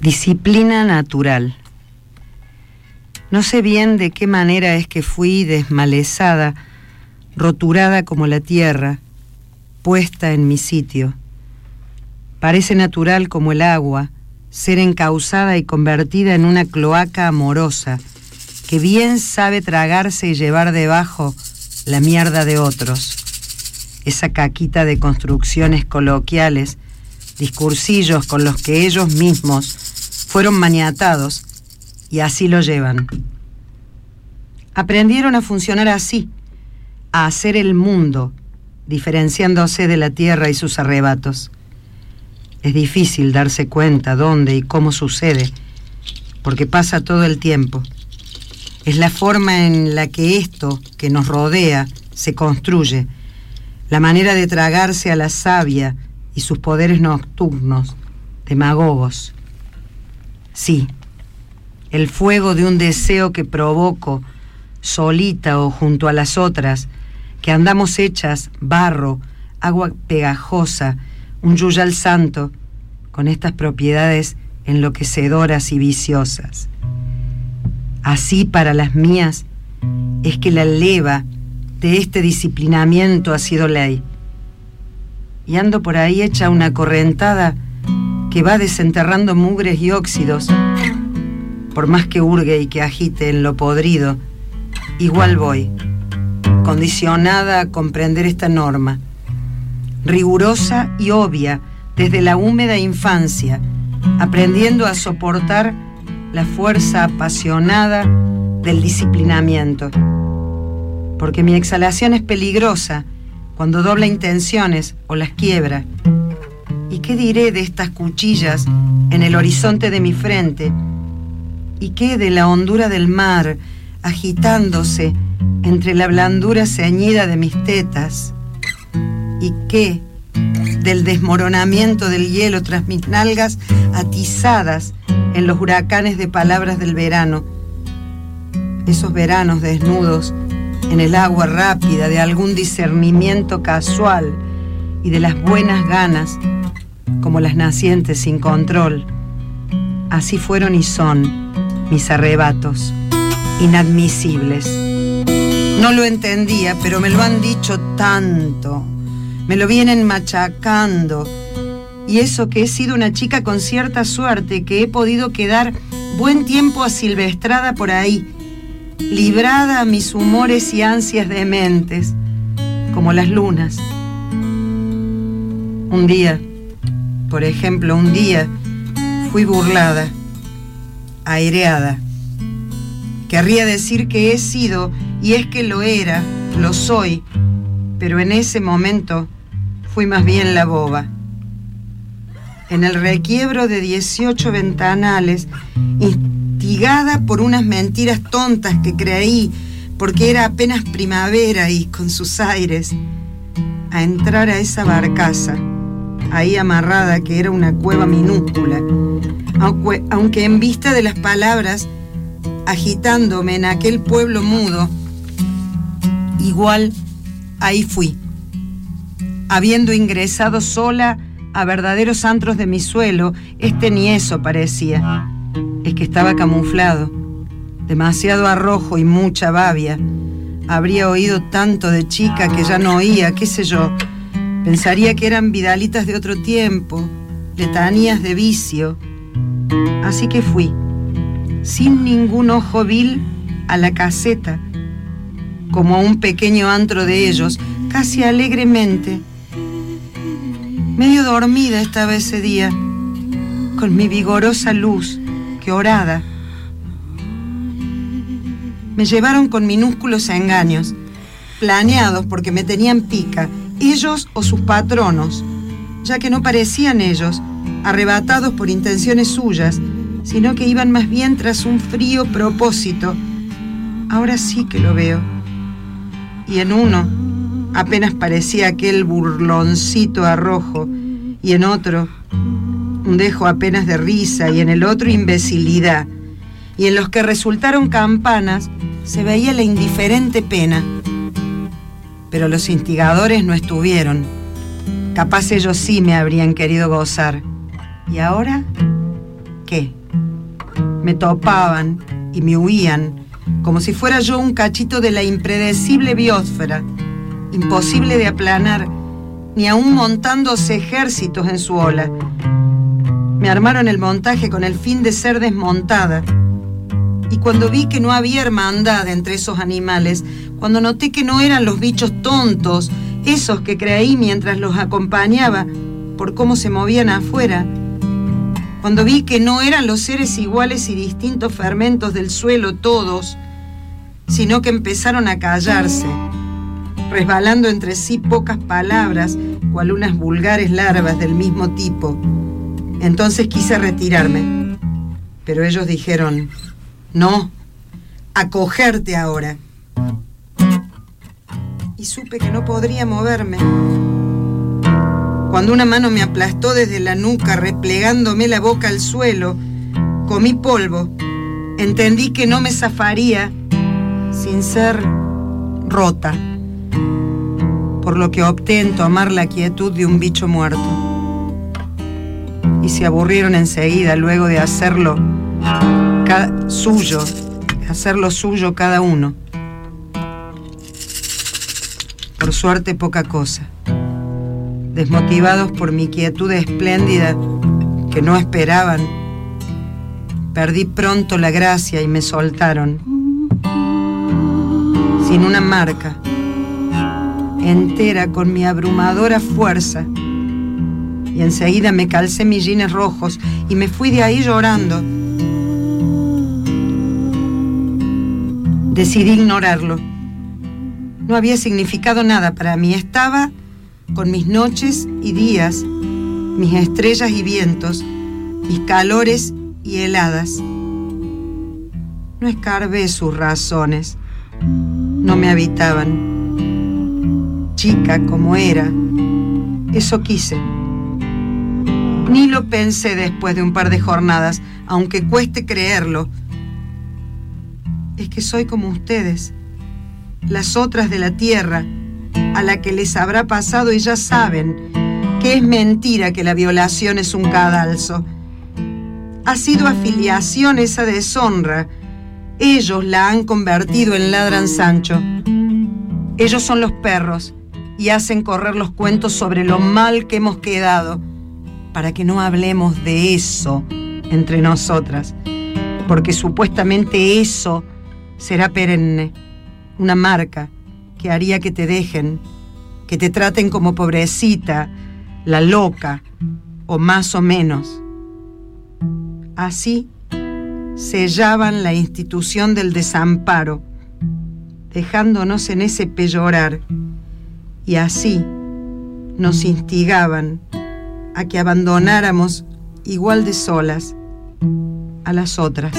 Disciplina natural. No sé bien de qué manera es que fui desmalezada, roturada como la tierra, puesta en mi sitio. Parece natural como el agua, ser encausada y convertida en una cloaca amorosa, que bien sabe tragarse y llevar debajo la mierda de otros. Esa caquita de construcciones coloquiales, discursillos con los que ellos mismos fueron maniatados y así lo llevan. Aprendieron a funcionar así, a hacer el mundo, diferenciándose de la tierra y sus arrebatos. Es difícil darse cuenta dónde y cómo sucede, porque pasa todo el tiempo. Es la forma en la que esto que nos rodea se construye, la manera de tragarse a la savia y sus poderes nocturnos, demagogos. Sí, el fuego de un deseo que provoco, solita o junto a las otras, que andamos hechas barro, agua pegajosa, un yuyal santo, con estas propiedades enloquecedoras y viciosas. Así para las mías es que la leva de este disciplinamiento ha sido ley. Y ando por ahí hecha una correntada que va desenterrando mugres y óxidos, por más que hurgue y que agite en lo podrido, igual voy, condicionada a comprender esta norma, rigurosa y obvia desde la húmeda infancia, aprendiendo a soportar la fuerza apasionada del disciplinamiento. Porque mi exhalación es peligrosa cuando dobla intenciones o las quiebra ¿Y qué diré de estas cuchillas en el horizonte de mi frente? ¿Y qué de la hondura del mar agitándose entre la blandura ceñida de mis tetas? ¿Y qué del desmoronamiento del hielo tras mis nalgas atizadas en los huracanes de palabras del verano? Esos veranos desnudos en el agua rápida de algún discernimiento casual y de las buenas ganas como las nacientes sin control. Así fueron y son mis arrebatos, inadmisibles. No lo entendía, pero me lo han dicho tanto. Me lo vienen machacando. Y eso que he sido una chica con cierta suerte, que he podido quedar buen tiempo asilvestrada por ahí, librada a mis humores y ansias dementes, como las lunas. Un día, por ejemplo, un día fui burlada, aireada. Querría decir que he sido, y es que lo era, lo soy, pero en ese momento fui más bien la boba. En el requiebro de 18 ventanales, instigada por unas mentiras tontas que creí, porque era apenas primavera y con sus aires, a entrar a esa barcaza ahí amarrada, que era una cueva minúscula, aunque, en vista de las palabras agitándome en aquel pueblo mudo, igual ahí fui, habiendo ingresado sola a verdaderos antros de mi suelo, este ni eso parecía, es que estaba camuflado, demasiado arrojo y mucha babia. Habría oído tanto de chica que ya no oía, qué sé yo, Pensaría que eran vidalitas de otro tiempo, letanías de vicio. Así que fui, sin ningún ojo vil, a la caseta, como a un pequeño antro de ellos, casi alegremente. Medio dormida estaba ese día, con mi vigorosa luz que orada. Me llevaron con minúsculos engaños, planeados porque me tenían pica, ellos o sus patronos, ya que no parecían ellos, arrebatados por intenciones suyas, sino que iban más bien tras un frío propósito. Ahora sí que lo veo. Y en uno apenas parecía aquel burloncito arrojo, y en otro un dejo apenas de risa, y en el otro imbecilidad, y en los que resultaron campanas se veía la indiferente pena. Pero los instigadores no estuvieron. Capaz ellos sí me habrían querido gozar. ¿Y ahora? ¿Qué? Me topaban y me huían, como si fuera yo un cachito de la impredecible biosfera, imposible de aplanar, ni aún montándose ejércitos en su ola. Me armaron el montaje con el fin de ser desmontada. Y cuando vi que no había hermandad entre esos animales, cuando noté que no eran los bichos tontos, esos que creí mientras los acompañaba, por cómo se movían afuera, cuando vi que no eran los seres iguales y distintos fermentos del suelo todos, sino que empezaron a callarse, resbalando entre sí pocas palabras, cual unas vulgares larvas del mismo tipo. Entonces quise retirarme, pero ellos dijeron, no, acogerte ahora. Y supe que no podría moverme cuando una mano me aplastó desde la nuca, replegándome la boca al suelo, comí polvo. Entendí que no me zafaría sin ser rota, por lo que opté en tomar la quietud de un bicho muerto. Y se aburrieron enseguida luego de hacerlo suyo, hacerlo suyo cada uno. Por suerte poca cosa desmotivados por mi quietud espléndida que no esperaban. Perdí pronto la gracia y me soltaron, sin una marca, entera con mi abrumadora fuerza. Y enseguida me calcé mis jeans rojos y me fui de ahí llorando. Decidí ignorarlo. No había significado nada para mí. Estaba con mis noches y días, mis estrellas y vientos, mis calores y heladas. No escarbé sus razones, no me habitaban. Chica como era, eso quise. Ni lo pensé después de un par de jornadas, aunque cueste creerlo. Es que soy como ustedes, las otras de la tierra, a la que les habrá pasado y ya saben que es mentira que la violación es un cadalso. Ha sido afiliación esa deshonra. Ellos la han convertido en ladran Sancho. Ellos son los perros y hacen correr los cuentos sobre lo mal que hemos quedado, para que no hablemos de eso entre nosotras, porque supuestamente eso será perenne, una marca que haría que te dejen, que te traten como pobrecita, la loca, o más o menos. Así sellaban la institución del desamparo, dejándonos en ese peyorar, y así nos instigaban a que abandonáramos igual de solas a las otras.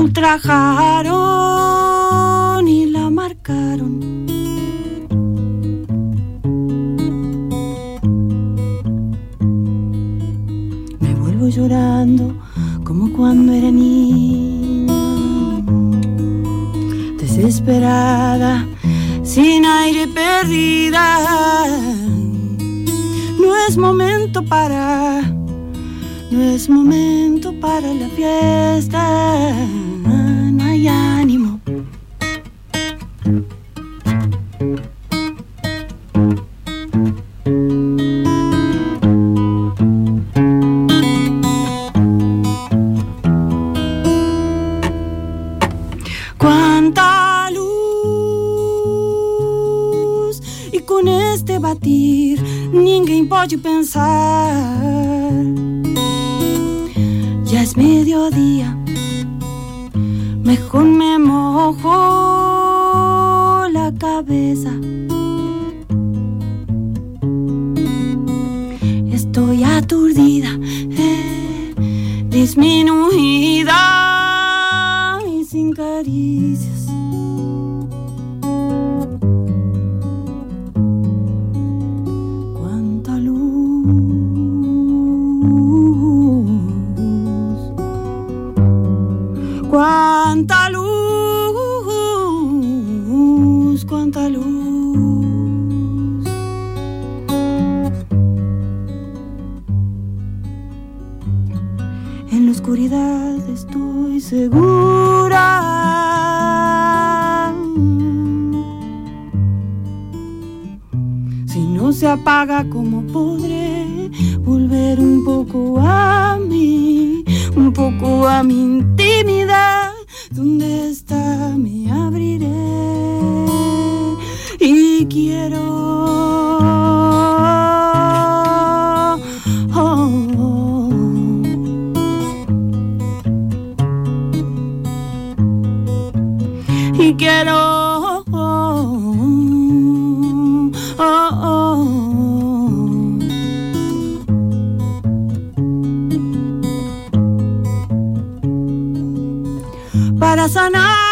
Ultrajaron y la marcaron. Me vuelvo llorando como cuando era niña, desesperada, sin aire perdida. No es momento para, no es momento para la fiesta, Cuánta luz y con este batir ninguém pode pensar. Ya es mediodía, mejor me mojo la cabeza. Estoy aturdida, eh, disminuida Cuánta luz, cuánta luz, cuánta luz. En la oscuridad estoy segura. Se apaga, ¿cómo podré volver un poco a mí? Un poco a mi intimidad. ¿Dónde para sanar.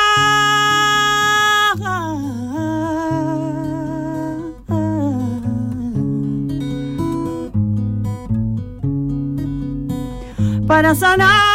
Para sanar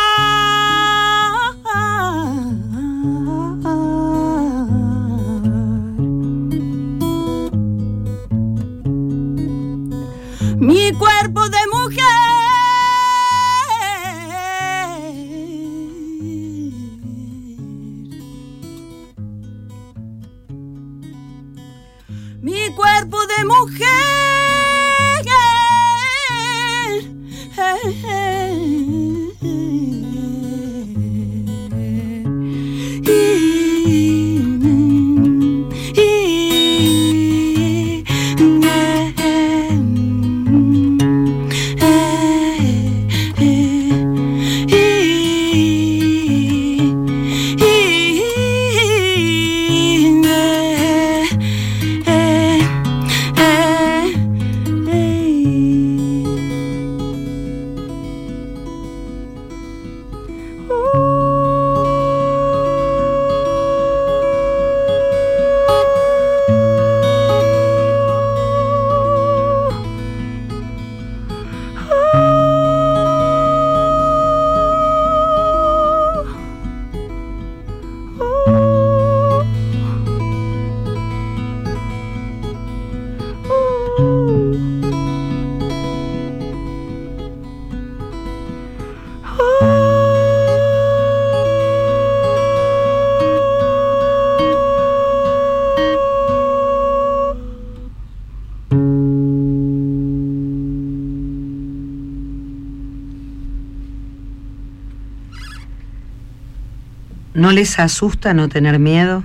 ¿No les asusta no tener miedo?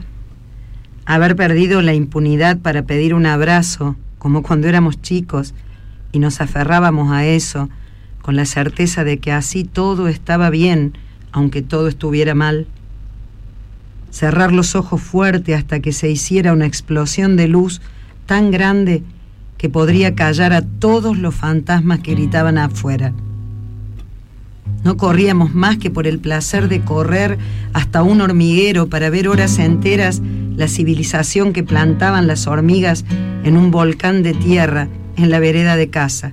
Haber perdido la impunidad para pedir un abrazo, como cuando éramos chicos, y nos aferrábamos a eso con la certeza de que así todo estaba bien, aunque todo estuviera mal. Cerrar los ojos fuerte hasta que se hiciera una explosión de luz tan grande que podría callar a todos los fantasmas que gritaban afuera. No corríamos más que por el placer de correr hasta un hormiguero para ver horas enteras la civilización que plantaban las hormigas en un volcán de tierra en la vereda de casa.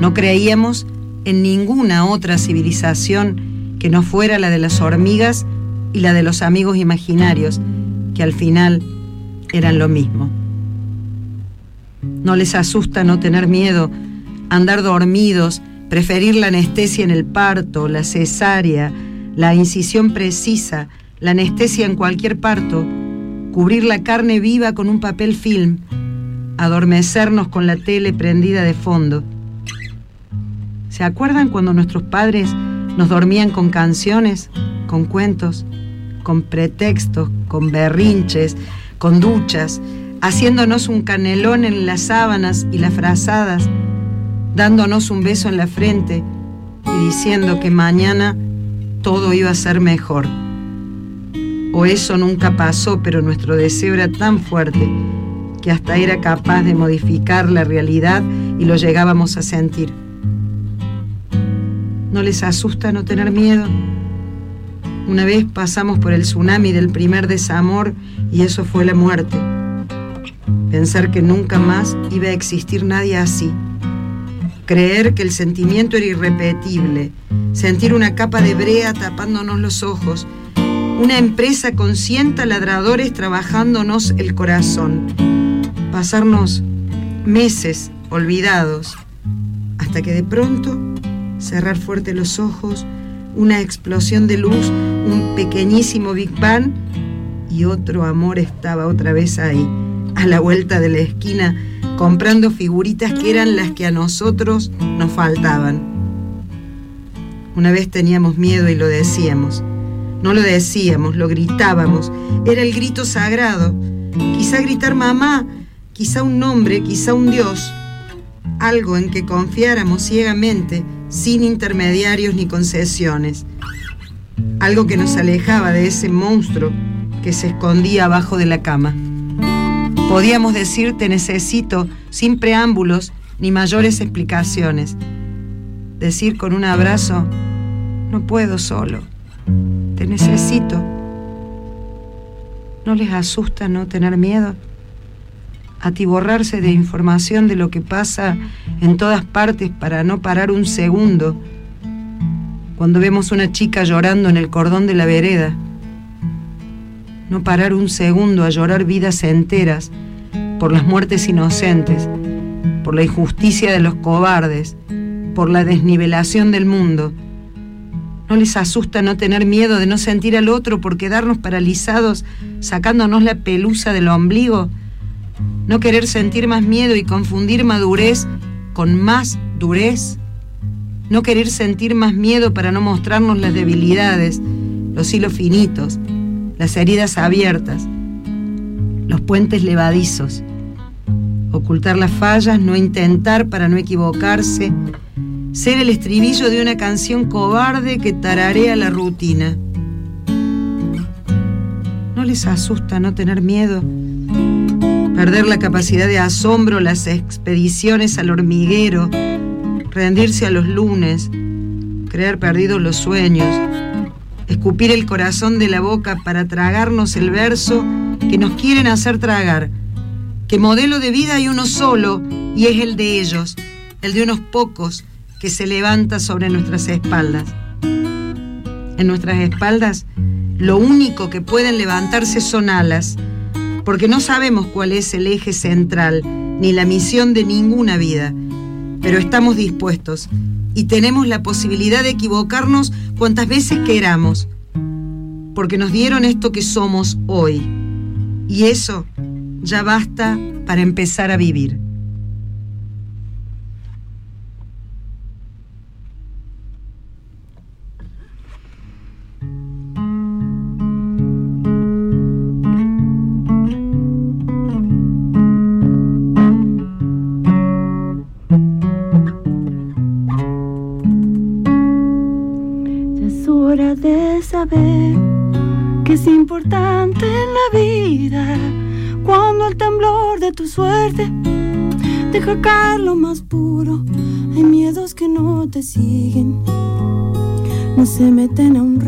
No creíamos en ninguna otra civilización que no fuera la de las hormigas y la de los amigos imaginarios, que al final eran lo mismo. No les asusta no tener miedo, andar dormidos, preferir la anestesia en el parto, la cesárea, la incisión precisa, la anestesia en cualquier parto, cubrir la carne viva con un papel film, adormecernos con la tele prendida de fondo. ¿Se acuerdan cuando nuestros padres nos dormían con canciones, con cuentos, con pretextos, con berrinches, con duchas, haciéndonos un canelón en las sábanas y las frazadas? Dándonos un beso en la frente y diciendo que mañana todo iba a ser mejor. O eso nunca pasó, pero nuestro deseo era tan fuerte que hasta era capaz de modificar la realidad y lo llegábamos a sentir. ¿No les asusta no tener miedo? Una vez pasamos por el tsunami del primer desamor y eso fue la muerte. Pensar que nunca más iba a existir nadie así creer que el sentimiento era irrepetible, sentir una capa de brea tapándonos los ojos, una empresa con cien ladradores trabajándonos el corazón, pasarnos meses olvidados, hasta que de pronto cerrar fuerte los ojos, una explosión de luz, un pequeñísimo Big Bang y otro amor estaba otra vez ahí, a la vuelta de la esquina comprando figuritas que eran las que a nosotros nos faltaban. Una vez teníamos miedo y lo decíamos. No lo decíamos, lo gritábamos. Era el grito sagrado. Quizá gritar mamá, quizá un nombre, quizá un Dios. Algo en que confiáramos ciegamente, sin intermediarios ni concesiones. Algo que nos alejaba de ese monstruo que se escondía abajo de la cama. Podíamos decir te necesito sin preámbulos ni mayores explicaciones. Decir con un abrazo, no puedo solo, te necesito. ¿No les asusta no tener miedo? Atiborrarse de información de lo que pasa en todas partes para no parar un segundo. Cuando vemos una chica llorando en el cordón de la vereda, no parar un segundo a llorar vidas enteras por las muertes inocentes, por la injusticia de los cobardes, por la desnivelación del mundo. ¿No les asusta no tener miedo de no sentir al otro por quedarnos paralizados sacándonos la pelusa del ombligo? ¿No querer sentir más miedo y confundir madurez con más durez? ¿No querer sentir más miedo para no mostrarnos las debilidades, los hilos finitos, las heridas abiertas, los puentes levadizos, ocultar las fallas, no intentar para no equivocarse, ser el estribillo de una canción cobarde que tararea la rutina. ¿No les asusta no tener miedo? Perder la capacidad de asombro, las expediciones al hormiguero, rendirse a los lunes, creer perdidos los sueños, escupir el corazón de la boca para tragarnos el verso que nos quieren hacer tragar, que modelo de vida hay uno solo y es el de ellos, el de unos pocos que se levanta sobre nuestras espaldas. En nuestras espaldas lo único que pueden levantarse son alas, porque no sabemos cuál es el eje central ni la misión de ninguna vida, pero estamos dispuestos y tenemos la posibilidad de equivocarnos cuantas veces queramos, porque nos dieron esto que somos hoy. Y eso ya basta para empezar a vivir. Saber que es importante en la vida cuando el temblor de tu suerte deja caer lo más puro. Hay miedos que no te siguen, no se meten a un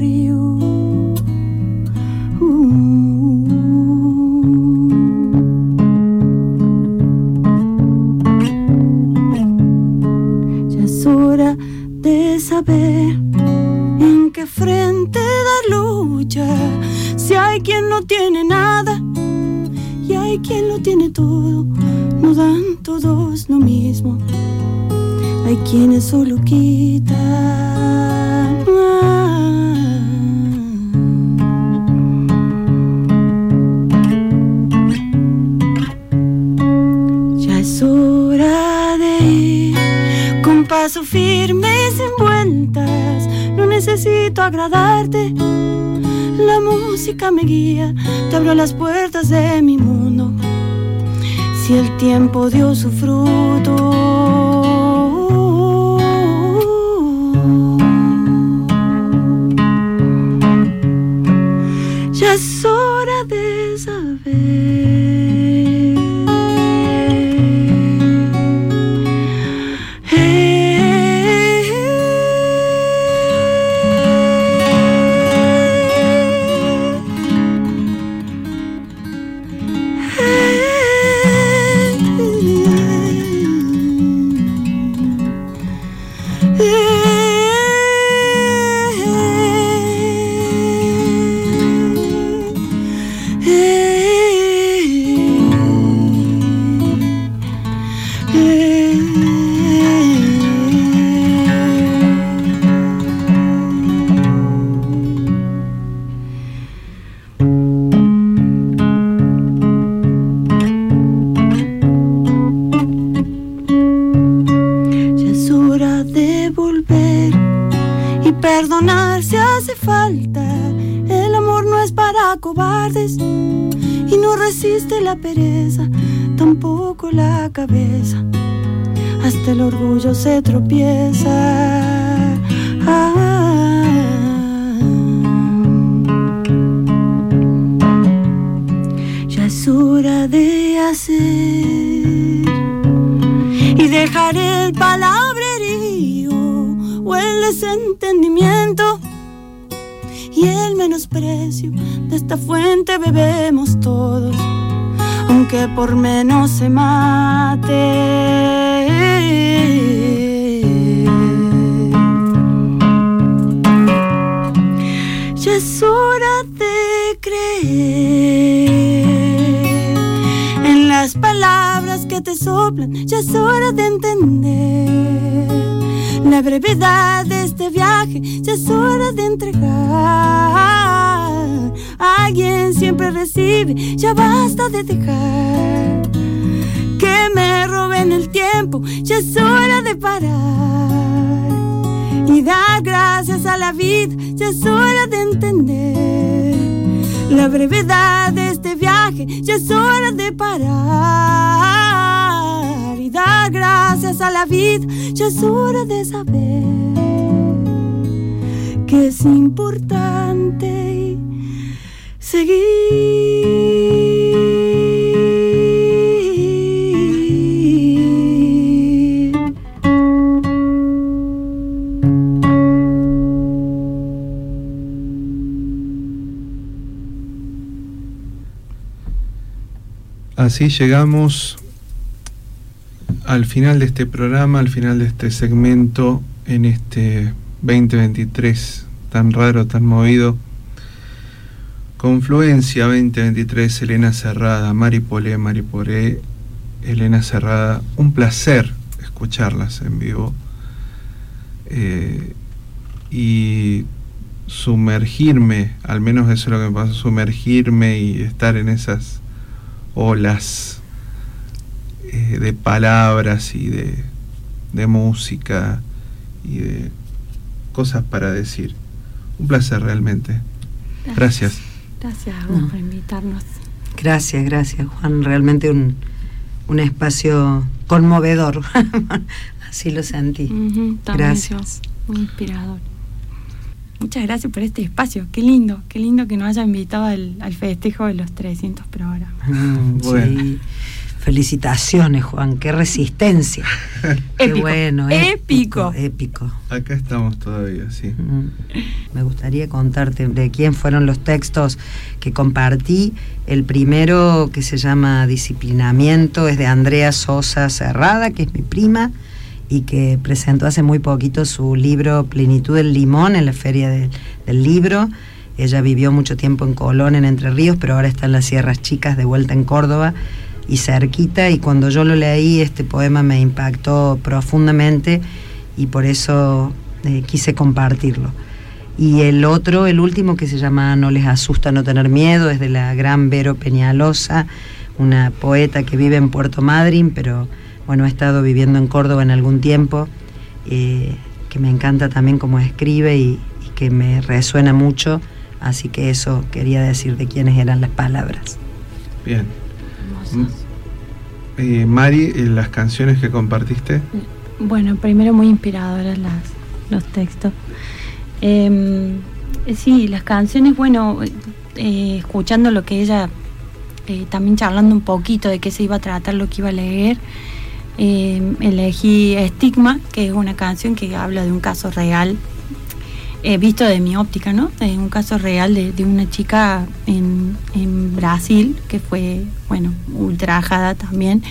todos lo mismo. Hay quienes solo quitan. Ya es hora de ir con paso firme y sin vueltas. No necesito agradarte. La música me guía, te abro las puertas de mi mundo. El tiempo dio su fruto. Cabeza. Hasta el orgullo se tropieza. Ya es hora de hacer y dejar el palabrerío o el desentendimiento y el menosprecio. De esta fuente bebemos todos, aunque por menos se mate. Ya es hora de creer en las palabras que te soplan, ya es hora de entender la brevedad de este viaje, ya es hora de entregar. Alguien siempre recibe, ya basta de dejar que me roben el tiempo, ya es hora de parar y dar gracias a la vida, ya es hora de entender la brevedad de este viaje, ya es hora de parar y dar gracias a la vida, ya es hora de saber que es importante Así llegamos al final de este programa, al final de este segmento, en este 2023 tan raro, tan movido. Confluencia 2023, Elena Cerrada, Mari Polé, Mari Poré, Elena Cerrada. Un placer escucharlas en vivo. Eh, y sumergirme, al menos eso es lo que me pasa, sumergirme y estar en esas olas eh, de palabras y de, de música y de cosas para decir. Un placer realmente. Gracias. Gracias a vos No. por invitarnos. Gracias, gracias, Juan. Realmente un, un espacio conmovedor. Así lo sentí. Gracias. Muy inspirador. muchas gracias por este espacio. Qué lindo, qué lindo que nos haya invitado al, festejo de los 300 programas. Mm, sí. Felicitaciones, Juan, qué resistencia. Qué bueno, épico. Épico. Acá estamos todavía, sí. Mm. Me gustaría contarte de quién fueron los textos que compartí. El primero, que se llama Disciplinamiento, es de Andrea Sosa Cerrada, que es mi prima y que presentó hace muy poquito su libro Plenitud del Limón en la Feria del Libro. Ella vivió mucho tiempo en Colón, en Entre Ríos, pero ahora está en las Sierras Chicas, de vuelta en Córdoba y cerquita y cuando yo lo leí este poema me impactó profundamente y por eso eh, quise compartirlo. Y el otro, el último que se llama No les asusta no tener miedo, es de la gran Vero Peñalosa, una poeta que vive en Puerto Madryn, pero bueno, ha estado viviendo en Córdoba en algún tiempo, eh, que me encanta también cómo escribe y, y que me resuena mucho, así que eso quería decir de quiénes eran las palabras. Bien, eh, Mari, eh, las canciones que compartiste. Bueno, primero muy inspiradoras las, los textos. Em, eh, sí, las canciones, bueno, escuchando lo que ella, también charlando un poquito de qué se iba a tratar, lo que iba a leer, em, elegí Estigma, que es una canción que habla de un caso real he visto de mi óptica, ¿no? De un caso real de, una chica en, Brasil que fue, bueno, ultrajada también.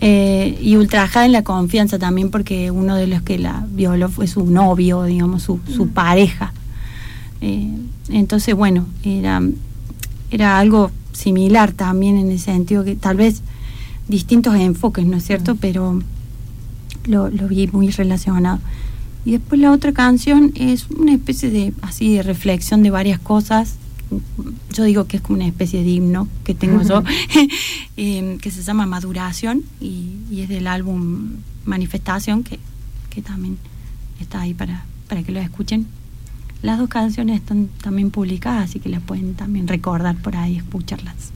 Eh, y ultrajada en la confianza también porque uno de los que la violó fue su novio, digamos, su, su mm. pareja. Eh, entonces, bueno, era, era algo similar también en el sentido que tal vez distintos enfoques, ¿no es cierto? Mm. Pero lo, lo vi muy relacionado. Y después la otra canción es una especie de así de reflexión de varias cosas. Yo digo que es como una especie de himno que tengo yo, em, que se llama Maduración y, es del álbum Manifestación, que, también está ahí para, para que lo escuchen. Las dos canciones están también publicadas, así que las pueden también recordar por ahí, escucharlas.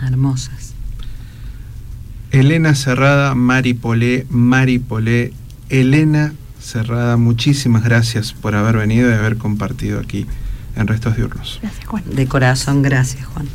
Hermosas. Elena Cerrada, Mari Polé, Mari Polé, Elena Cerrada, muchísimas gracias por haber venido y haber compartido aquí en Restos Diurnos. Gracias, Juan. De corazón, gracias, Juan.